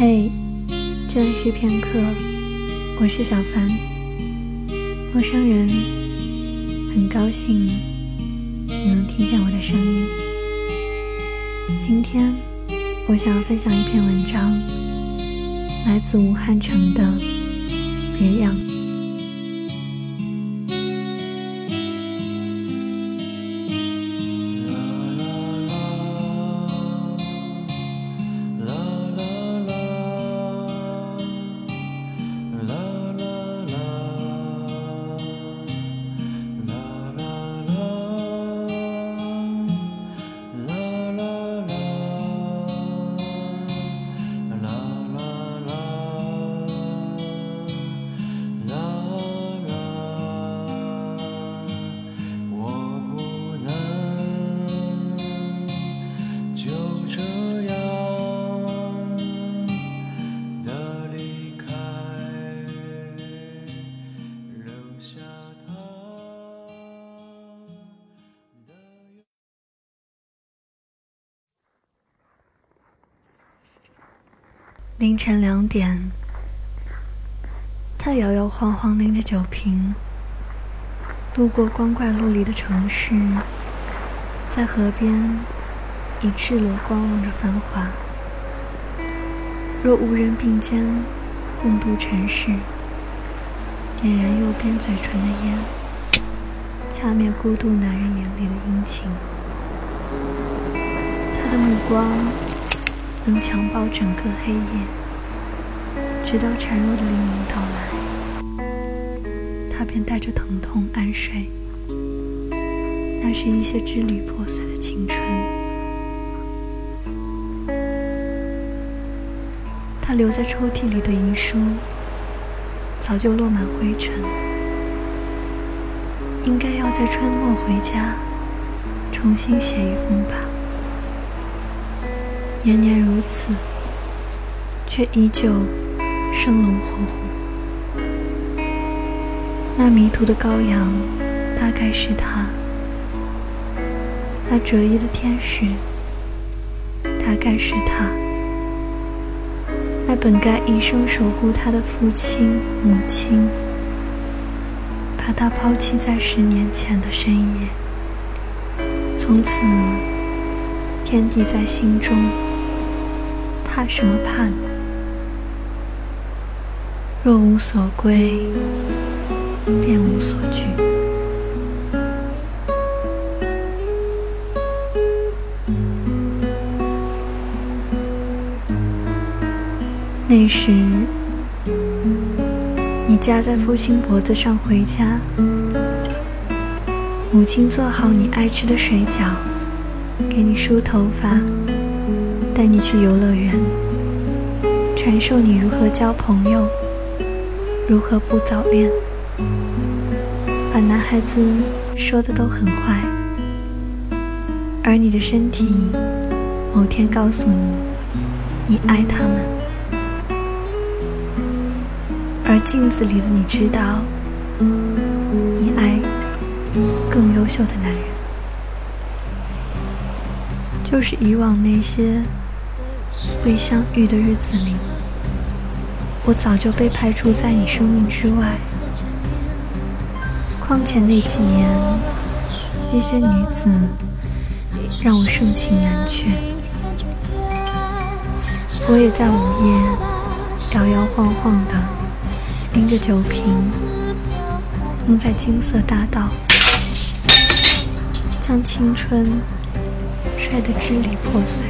嘿，这里是片刻，我是小凡，陌生人，很高兴你能听见我的声音。今天我想要分享一篇文章，来自武汉城的《别样》。凌晨两点，他摇摇晃晃拎着酒瓶，路过光怪陆离的城市，在河边以赤裸观望着繁华。若无人并肩共度尘世，点燃右边嘴唇的烟，掐灭孤独男人眼里的阴晴。他的目光。能强暴整个黑夜，直到孱弱的黎明到来，他便带着疼痛安睡。那是一些支离破碎的青春。他留在抽屉里的遗书，早就落满灰尘。应该要在春末回家，重新写一封吧。年年如此，却依旧生龙活虎。那迷途的羔羊，大概是他；那折翼的天使，大概是他；在本该一生守护他的父亲、母亲，把他抛弃在十年前的深夜。从此，天地在心中。怕什么怕呢？若无所归，便无所惧。那时，你夹在父亲脖子上回家，母亲做好你爱吃的水饺，给你梳头发。带你去游乐园，传授你如何交朋友，如何不早恋，把男孩子说的都很坏，而你的身体某天告诉你，你爱他们，而镜子里的你知道，你爱更优秀的男人，就是以往那些。未相遇的日子里，我早就被排除在你生命之外。况且那几年，那些女子让我盛情难却。我也在午夜摇摇晃晃的拎着酒瓶，扔在金色大道将青春摔得支离破碎。